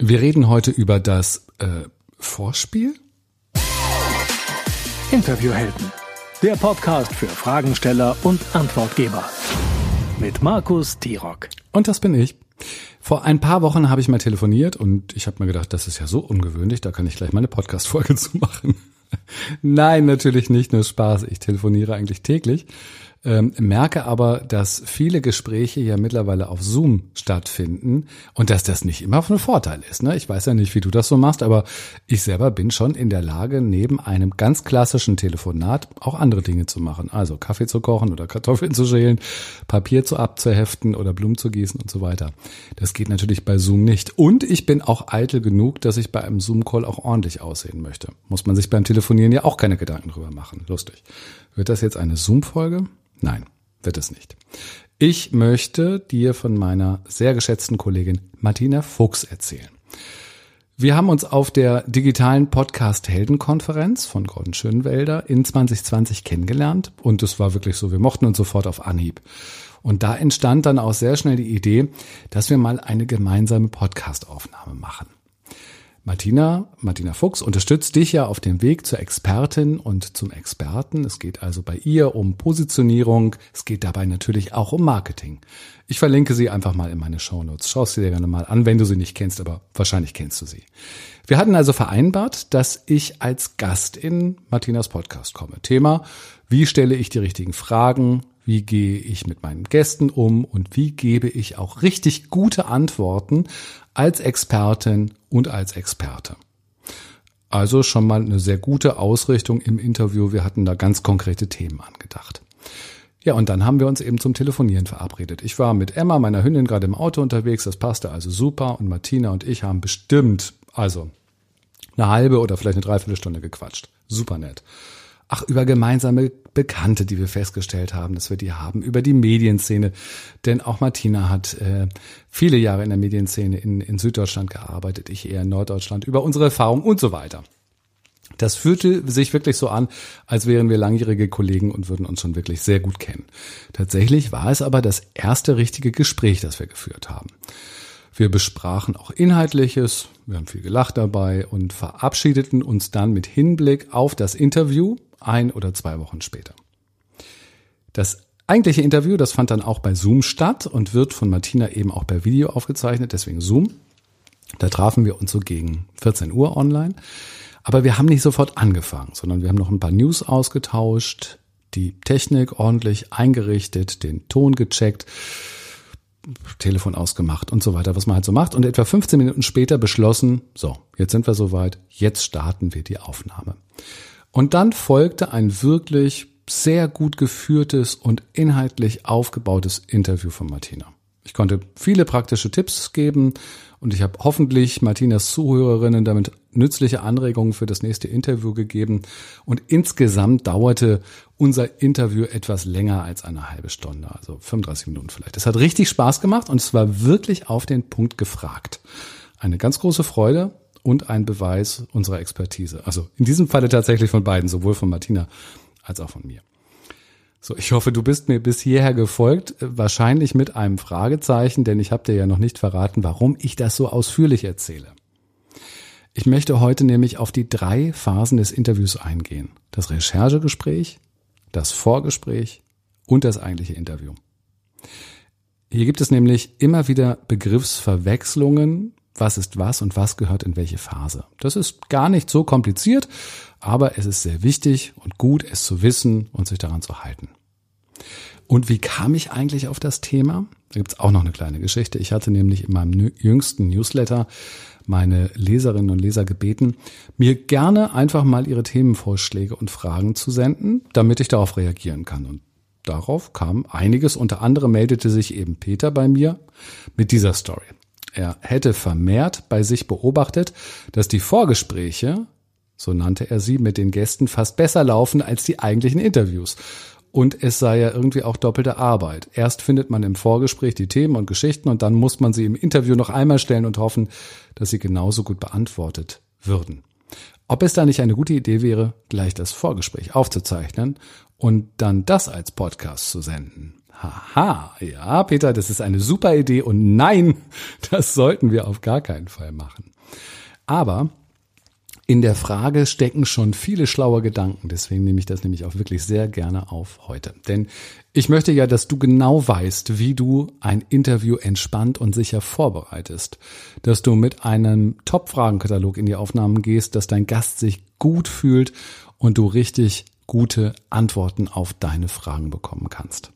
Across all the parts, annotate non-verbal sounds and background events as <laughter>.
Wir reden heute über das äh, Vorspiel. Interviewhelden. Der Podcast für Fragensteller und Antwortgeber. Mit Markus Tirock. Und das bin ich. Vor ein paar Wochen habe ich mal telefoniert und ich habe mir gedacht, das ist ja so ungewöhnlich, da kann ich gleich mal eine Podcast-Folge <laughs> zu machen. Nein, natürlich nicht, nur Spaß. Ich telefoniere eigentlich täglich. Ähm, merke aber, dass viele Gespräche ja mittlerweile auf Zoom stattfinden und dass das nicht immer von Vorteil ist. Ne? Ich weiß ja nicht, wie du das so machst, aber ich selber bin schon in der Lage, neben einem ganz klassischen Telefonat auch andere Dinge zu machen. Also Kaffee zu kochen oder Kartoffeln zu schälen, Papier zu abzuheften oder Blumen zu gießen und so weiter. Das geht natürlich bei Zoom nicht. Und ich bin auch eitel genug, dass ich bei einem Zoom-Call auch ordentlich aussehen möchte. Muss man sich beim Telefonieren ja auch keine Gedanken drüber machen. Lustig. Wird das jetzt eine Zoom-Folge? Nein, wird es nicht. Ich möchte dir von meiner sehr geschätzten Kollegin Martina Fuchs erzählen. Wir haben uns auf der digitalen Podcast Heldenkonferenz von Gordon Schönwelder in 2020 kennengelernt und es war wirklich so, wir mochten uns sofort auf Anhieb. Und da entstand dann auch sehr schnell die Idee, dass wir mal eine gemeinsame Podcastaufnahme machen. Martina, Martina Fuchs unterstützt dich ja auf dem Weg zur Expertin und zum Experten. Es geht also bei ihr um Positionierung. Es geht dabei natürlich auch um Marketing. Ich verlinke sie einfach mal in meine Shownotes. Schau sie dir gerne mal an, wenn du sie nicht kennst, aber wahrscheinlich kennst du sie. Wir hatten also vereinbart, dass ich als Gast in Martinas Podcast komme. Thema, wie stelle ich die richtigen Fragen? Wie gehe ich mit meinen Gästen um? Und wie gebe ich auch richtig gute Antworten als Expertin und als Experte. Also schon mal eine sehr gute Ausrichtung im Interview. Wir hatten da ganz konkrete Themen angedacht. Ja, und dann haben wir uns eben zum Telefonieren verabredet. Ich war mit Emma, meiner Hündin, gerade im Auto unterwegs. Das passte also super. Und Martina und ich haben bestimmt, also eine halbe oder vielleicht eine Dreiviertelstunde gequatscht. Super nett. Ach, über gemeinsame Bekannte, die wir festgestellt haben, dass wir die haben, über die Medienszene. Denn auch Martina hat äh, viele Jahre in der Medienszene in, in Süddeutschland gearbeitet, ich eher in Norddeutschland, über unsere Erfahrungen und so weiter. Das fühlte sich wirklich so an, als wären wir langjährige Kollegen und würden uns schon wirklich sehr gut kennen. Tatsächlich war es aber das erste richtige Gespräch, das wir geführt haben. Wir besprachen auch Inhaltliches, wir haben viel gelacht dabei und verabschiedeten uns dann mit Hinblick auf das Interview ein oder zwei Wochen später. Das eigentliche Interview, das fand dann auch bei Zoom statt und wird von Martina eben auch per Video aufgezeichnet, deswegen Zoom. Da trafen wir uns so gegen 14 Uhr online. Aber wir haben nicht sofort angefangen, sondern wir haben noch ein paar News ausgetauscht, die Technik ordentlich eingerichtet, den Ton gecheckt, Telefon ausgemacht und so weiter, was man halt so macht. Und etwa 15 Minuten später beschlossen, so, jetzt sind wir soweit, jetzt starten wir die Aufnahme. Und dann folgte ein wirklich sehr gut geführtes und inhaltlich aufgebautes Interview von Martina. Ich konnte viele praktische Tipps geben und ich habe hoffentlich Martinas Zuhörerinnen damit nützliche Anregungen für das nächste Interview gegeben. Und insgesamt dauerte unser Interview etwas länger als eine halbe Stunde, also 35 Minuten vielleicht. Es hat richtig Spaß gemacht und es war wirklich auf den Punkt gefragt. Eine ganz große Freude und ein Beweis unserer Expertise. Also in diesem Falle tatsächlich von beiden, sowohl von Martina als auch von mir. So, ich hoffe, du bist mir bis hierher gefolgt, wahrscheinlich mit einem Fragezeichen, denn ich habe dir ja noch nicht verraten, warum ich das so ausführlich erzähle. Ich möchte heute nämlich auf die drei Phasen des Interviews eingehen. Das Recherchegespräch, das Vorgespräch und das eigentliche Interview. Hier gibt es nämlich immer wieder Begriffsverwechslungen was ist was und was gehört in welche Phase. Das ist gar nicht so kompliziert, aber es ist sehr wichtig und gut, es zu wissen und sich daran zu halten. Und wie kam ich eigentlich auf das Thema? Da gibt's auch noch eine kleine Geschichte. Ich hatte nämlich in meinem jüngsten Newsletter meine Leserinnen und Leser gebeten, mir gerne einfach mal ihre Themenvorschläge und Fragen zu senden, damit ich darauf reagieren kann. Und darauf kam einiges. Unter anderem meldete sich eben Peter bei mir mit dieser Story. Er hätte vermehrt bei sich beobachtet, dass die Vorgespräche, so nannte er sie, mit den Gästen fast besser laufen als die eigentlichen Interviews. Und es sei ja irgendwie auch doppelte Arbeit. Erst findet man im Vorgespräch die Themen und Geschichten und dann muss man sie im Interview noch einmal stellen und hoffen, dass sie genauso gut beantwortet würden. Ob es da nicht eine gute Idee wäre, gleich das Vorgespräch aufzuzeichnen und dann das als Podcast zu senden? Haha, ja, Peter, das ist eine super Idee und nein, <laughs> das sollten wir auf gar keinen Fall machen. Aber in der Frage stecken schon viele schlaue Gedanken. Deswegen nehme ich das nämlich auch wirklich sehr gerne auf heute. Denn ich möchte ja, dass du genau weißt, wie du ein Interview entspannt und sicher vorbereitest. Dass du mit einem Top-Fragenkatalog in die Aufnahmen gehst, dass dein Gast sich gut fühlt und du richtig gute Antworten auf deine Fragen bekommen kannst.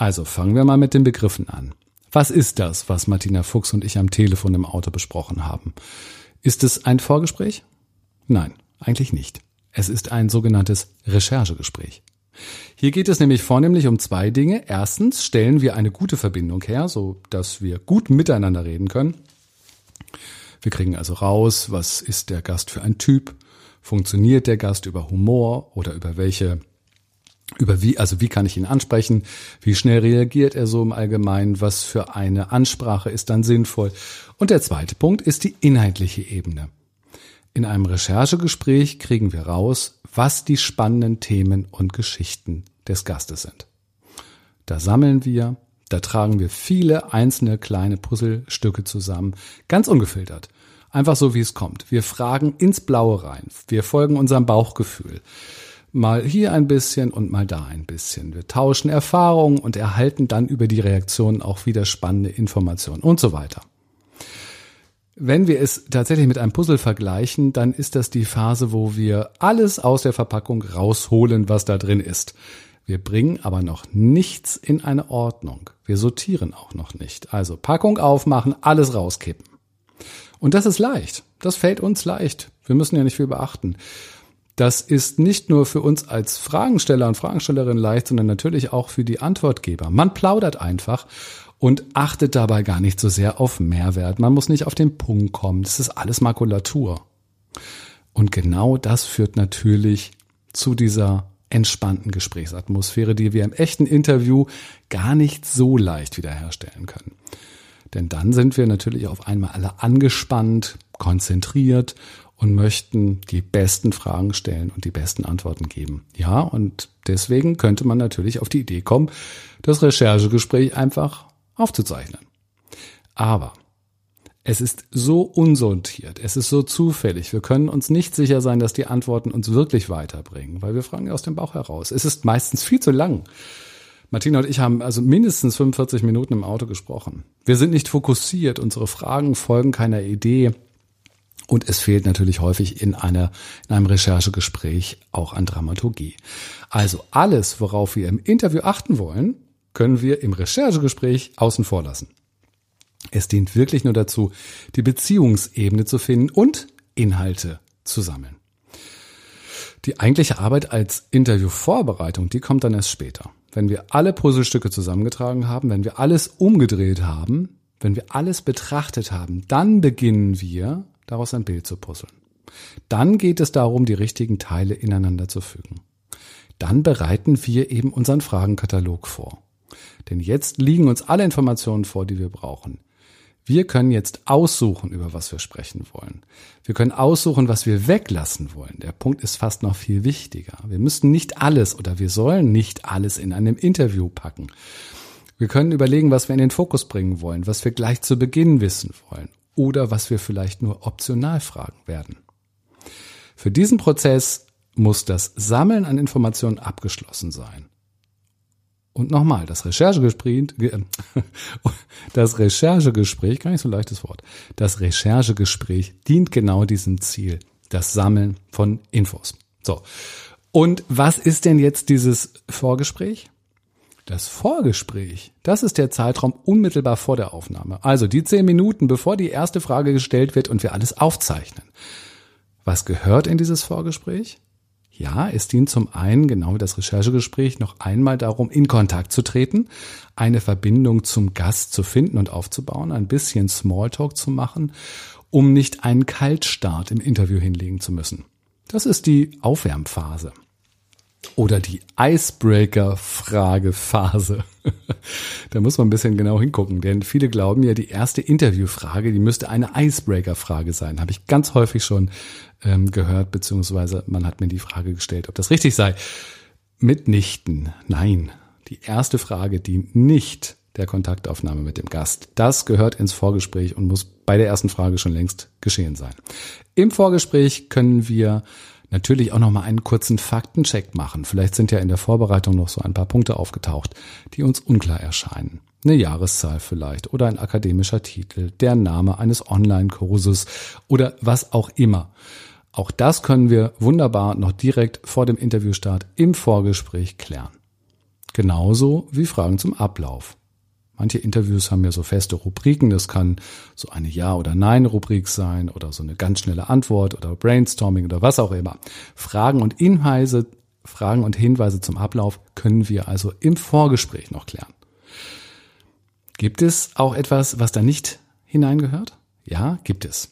Also fangen wir mal mit den Begriffen an. Was ist das, was Martina Fuchs und ich am Telefon im Auto besprochen haben? Ist es ein Vorgespräch? Nein, eigentlich nicht. Es ist ein sogenanntes Recherchegespräch. Hier geht es nämlich vornehmlich um zwei Dinge. Erstens stellen wir eine gute Verbindung her, so dass wir gut miteinander reden können. Wir kriegen also raus, was ist der Gast für ein Typ? Funktioniert der Gast über Humor oder über welche über wie, also wie kann ich ihn ansprechen? Wie schnell reagiert er so im Allgemeinen? Was für eine Ansprache ist dann sinnvoll? Und der zweite Punkt ist die inhaltliche Ebene. In einem Recherchegespräch kriegen wir raus, was die spannenden Themen und Geschichten des Gastes sind. Da sammeln wir, da tragen wir viele einzelne kleine Puzzlestücke zusammen, ganz ungefiltert. Einfach so, wie es kommt. Wir fragen ins Blaue rein. Wir folgen unserem Bauchgefühl. Mal hier ein bisschen und mal da ein bisschen. Wir tauschen Erfahrungen und erhalten dann über die Reaktionen auch wieder spannende Informationen und so weiter. Wenn wir es tatsächlich mit einem Puzzle vergleichen, dann ist das die Phase, wo wir alles aus der Verpackung rausholen, was da drin ist. Wir bringen aber noch nichts in eine Ordnung. Wir sortieren auch noch nicht. Also Packung aufmachen, alles rauskippen. Und das ist leicht. Das fällt uns leicht. Wir müssen ja nicht viel beachten. Das ist nicht nur für uns als Fragensteller und Fragenstellerin leicht, sondern natürlich auch für die Antwortgeber. Man plaudert einfach und achtet dabei gar nicht so sehr auf Mehrwert. Man muss nicht auf den Punkt kommen. Das ist alles Makulatur. Und genau das führt natürlich zu dieser entspannten Gesprächsatmosphäre, die wir im echten Interview gar nicht so leicht wiederherstellen können. Denn dann sind wir natürlich auf einmal alle angespannt, konzentriert und möchten die besten Fragen stellen und die besten Antworten geben. Ja, und deswegen könnte man natürlich auf die Idee kommen, das Recherchegespräch einfach aufzuzeichnen. Aber es ist so unsortiert, es ist so zufällig. Wir können uns nicht sicher sein, dass die Antworten uns wirklich weiterbringen, weil wir fragen aus dem Bauch heraus. Es ist meistens viel zu lang. Martina und ich haben also mindestens 45 Minuten im Auto gesprochen. Wir sind nicht fokussiert, unsere Fragen folgen keiner Idee. Und es fehlt natürlich häufig in, einer, in einem Recherchegespräch auch an Dramaturgie. Also alles, worauf wir im Interview achten wollen, können wir im Recherchegespräch außen vor lassen. Es dient wirklich nur dazu, die Beziehungsebene zu finden und Inhalte zu sammeln. Die eigentliche Arbeit als Interviewvorbereitung, die kommt dann erst später. Wenn wir alle Puzzlestücke zusammengetragen haben, wenn wir alles umgedreht haben, wenn wir alles betrachtet haben, dann beginnen wir, daraus ein Bild zu puzzeln. Dann geht es darum, die richtigen Teile ineinander zu fügen. Dann bereiten wir eben unseren Fragenkatalog vor. Denn jetzt liegen uns alle Informationen vor, die wir brauchen. Wir können jetzt aussuchen, über was wir sprechen wollen. Wir können aussuchen, was wir weglassen wollen. Der Punkt ist fast noch viel wichtiger. Wir müssen nicht alles oder wir sollen nicht alles in einem Interview packen. Wir können überlegen, was wir in den Fokus bringen wollen, was wir gleich zu Beginn wissen wollen oder was wir vielleicht nur optional fragen werden. Für diesen Prozess muss das Sammeln an Informationen abgeschlossen sein. Und nochmal, das Recherchegespräch, <laughs> das Recherchegespräch, gar nicht so leichtes Wort, das Recherchegespräch dient genau diesem Ziel, das Sammeln von Infos. So. Und was ist denn jetzt dieses Vorgespräch? Das Vorgespräch, das ist der Zeitraum unmittelbar vor der Aufnahme. Also die zehn Minuten, bevor die erste Frage gestellt wird und wir alles aufzeichnen. Was gehört in dieses Vorgespräch? Ja, es dient zum einen, genau wie das Recherchegespräch, noch einmal darum, in Kontakt zu treten, eine Verbindung zum Gast zu finden und aufzubauen, ein bisschen Smalltalk zu machen, um nicht einen Kaltstart im Interview hinlegen zu müssen. Das ist die Aufwärmphase. Oder die Icebreaker-Fragephase. <laughs> da muss man ein bisschen genau hingucken, denn viele glauben ja, die erste Interviewfrage, die müsste eine Icebreaker-Frage sein. Habe ich ganz häufig schon ähm, gehört, beziehungsweise man hat mir die Frage gestellt, ob das richtig sei. Mitnichten, nein. Die erste Frage dient nicht der Kontaktaufnahme mit dem Gast. Das gehört ins Vorgespräch und muss bei der ersten Frage schon längst geschehen sein. Im Vorgespräch können wir natürlich auch noch mal einen kurzen Faktencheck machen. Vielleicht sind ja in der Vorbereitung noch so ein paar Punkte aufgetaucht, die uns unklar erscheinen. Eine Jahreszahl vielleicht oder ein akademischer Titel, der Name eines Online-Kurses oder was auch immer. Auch das können wir wunderbar noch direkt vor dem Interviewstart im Vorgespräch klären. Genauso wie Fragen zum Ablauf. Manche Interviews haben ja so feste Rubriken. Das kann so eine Ja- oder Nein-Rubrik sein oder so eine ganz schnelle Antwort oder Brainstorming oder was auch immer. Fragen und Hinweise, Fragen und Hinweise zum Ablauf können wir also im Vorgespräch noch klären. Gibt es auch etwas, was da nicht hineingehört? Ja, gibt es.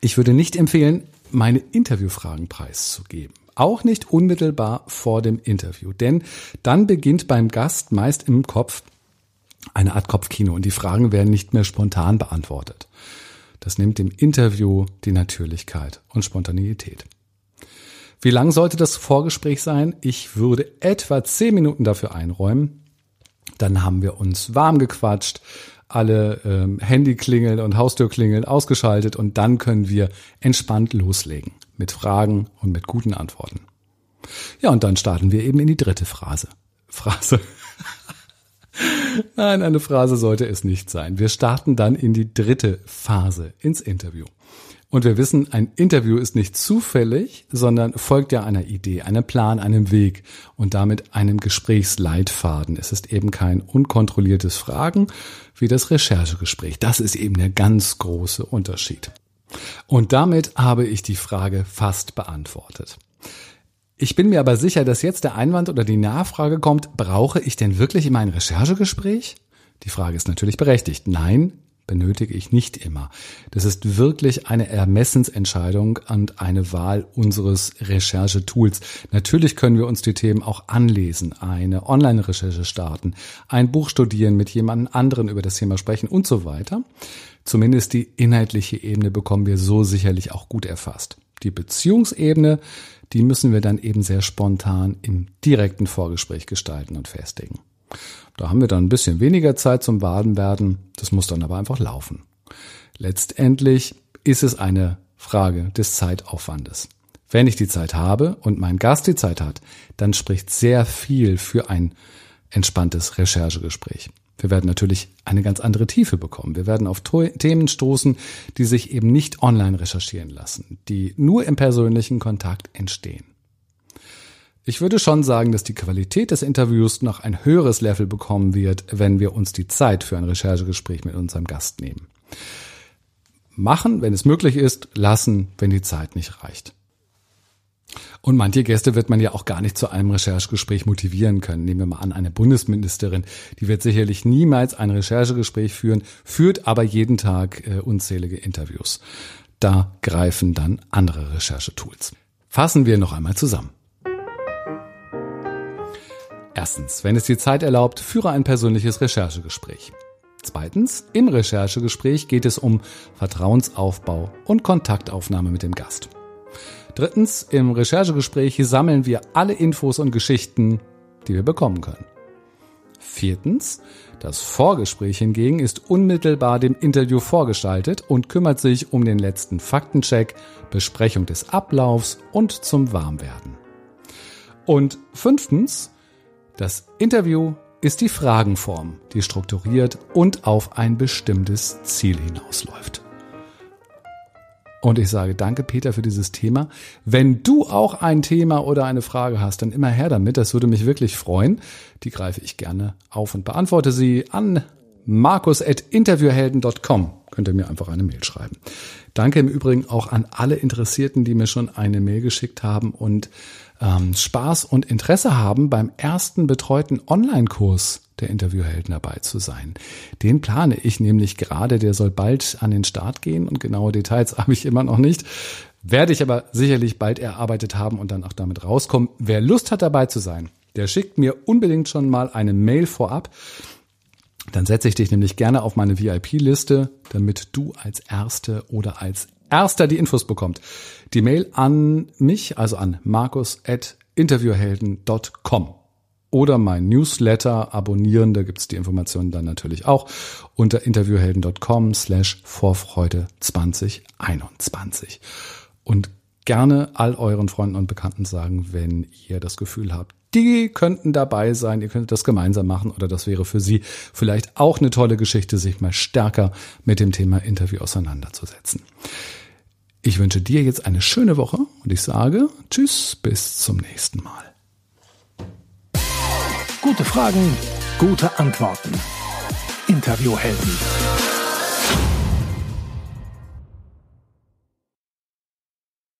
Ich würde nicht empfehlen, meine Interviewfragen preiszugeben. Auch nicht unmittelbar vor dem Interview, denn dann beginnt beim Gast meist im Kopf eine Art Kopfkino und die Fragen werden nicht mehr spontan beantwortet. Das nimmt dem Interview die Natürlichkeit und Spontaneität. Wie lang sollte das Vorgespräch sein? Ich würde etwa zehn Minuten dafür einräumen. Dann haben wir uns warm gequatscht, alle ähm, Handyklingeln und Haustürklingeln ausgeschaltet und dann können wir entspannt loslegen mit Fragen und mit guten Antworten. Ja, und dann starten wir eben in die dritte Phrase. Phrase. Nein, eine Phrase sollte es nicht sein. Wir starten dann in die dritte Phase, ins Interview. Und wir wissen, ein Interview ist nicht zufällig, sondern folgt ja einer Idee, einem Plan, einem Weg und damit einem Gesprächsleitfaden. Es ist eben kein unkontrolliertes Fragen wie das Recherchegespräch. Das ist eben der ganz große Unterschied. Und damit habe ich die Frage fast beantwortet. Ich bin mir aber sicher, dass jetzt der Einwand oder die Nachfrage kommt, brauche ich denn wirklich immer ein Recherchegespräch? Die Frage ist natürlich berechtigt. Nein, benötige ich nicht immer. Das ist wirklich eine Ermessensentscheidung und eine Wahl unseres Recherchetools. Natürlich können wir uns die Themen auch anlesen, eine Online-Recherche starten, ein Buch studieren, mit jemand anderen über das Thema sprechen und so weiter. Zumindest die inhaltliche Ebene bekommen wir so sicherlich auch gut erfasst. Die Beziehungsebene, die müssen wir dann eben sehr spontan im direkten Vorgespräch gestalten und festigen. Da haben wir dann ein bisschen weniger Zeit zum Baden werden, das muss dann aber einfach laufen. Letztendlich ist es eine Frage des Zeitaufwandes. Wenn ich die Zeit habe und mein Gast die Zeit hat, dann spricht sehr viel für ein entspanntes Recherchegespräch. Wir werden natürlich eine ganz andere Tiefe bekommen. Wir werden auf Themen stoßen, die sich eben nicht online recherchieren lassen, die nur im persönlichen Kontakt entstehen. Ich würde schon sagen, dass die Qualität des Interviews noch ein höheres Level bekommen wird, wenn wir uns die Zeit für ein Recherchegespräch mit unserem Gast nehmen. Machen, wenn es möglich ist, lassen, wenn die Zeit nicht reicht. Und manche Gäste wird man ja auch gar nicht zu einem Recherchegespräch motivieren können. Nehmen wir mal an, eine Bundesministerin, die wird sicherlich niemals ein Recherchegespräch führen, führt aber jeden Tag äh, unzählige Interviews. Da greifen dann andere Recherchetools. Fassen wir noch einmal zusammen. Erstens, wenn es die Zeit erlaubt, führe ein persönliches Recherchegespräch. Zweitens, im Recherchegespräch geht es um Vertrauensaufbau und Kontaktaufnahme mit dem Gast. Drittens, im Recherchegespräch sammeln wir alle Infos und Geschichten, die wir bekommen können. Viertens, das Vorgespräch hingegen ist unmittelbar dem Interview vorgestaltet und kümmert sich um den letzten Faktencheck, Besprechung des Ablaufs und zum Warmwerden. Und fünftens, das Interview ist die Fragenform, die strukturiert und auf ein bestimmtes Ziel hinausläuft. Und ich sage danke, Peter, für dieses Thema. Wenn du auch ein Thema oder eine Frage hast, dann immer her damit. Das würde mich wirklich freuen. Die greife ich gerne auf und beantworte sie an markus.interviewhelden.com. Könnt ihr mir einfach eine Mail schreiben. Danke im Übrigen auch an alle Interessierten, die mir schon eine Mail geschickt haben und ähm, Spaß und Interesse haben, beim ersten betreuten Online-Kurs der Interviewhelden dabei zu sein. Den plane ich nämlich gerade, der soll bald an den Start gehen und genaue Details <laughs> habe ich immer noch nicht. Werde ich aber sicherlich bald erarbeitet haben und dann auch damit rauskommen. Wer Lust hat dabei zu sein, der schickt mir unbedingt schon mal eine Mail vorab. Dann setze ich dich nämlich gerne auf meine VIP-Liste, damit du als Erste oder als Erster die Infos bekommst. Die Mail an mich, also an markus.interviewhelden.com. oder mein Newsletter abonnieren. Da gibt's die Informationen dann natürlich auch unter interviewhelden.com slash Vorfreude 2021. Und gerne all euren Freunden und Bekannten sagen, wenn ihr das Gefühl habt, die könnten dabei sein, ihr könntet das gemeinsam machen oder das wäre für sie vielleicht auch eine tolle Geschichte, sich mal stärker mit dem Thema Interview auseinanderzusetzen. Ich wünsche dir jetzt eine schöne Woche und ich sage Tschüss, bis zum nächsten Mal. Gute Fragen, gute Antworten. Interviewhelden.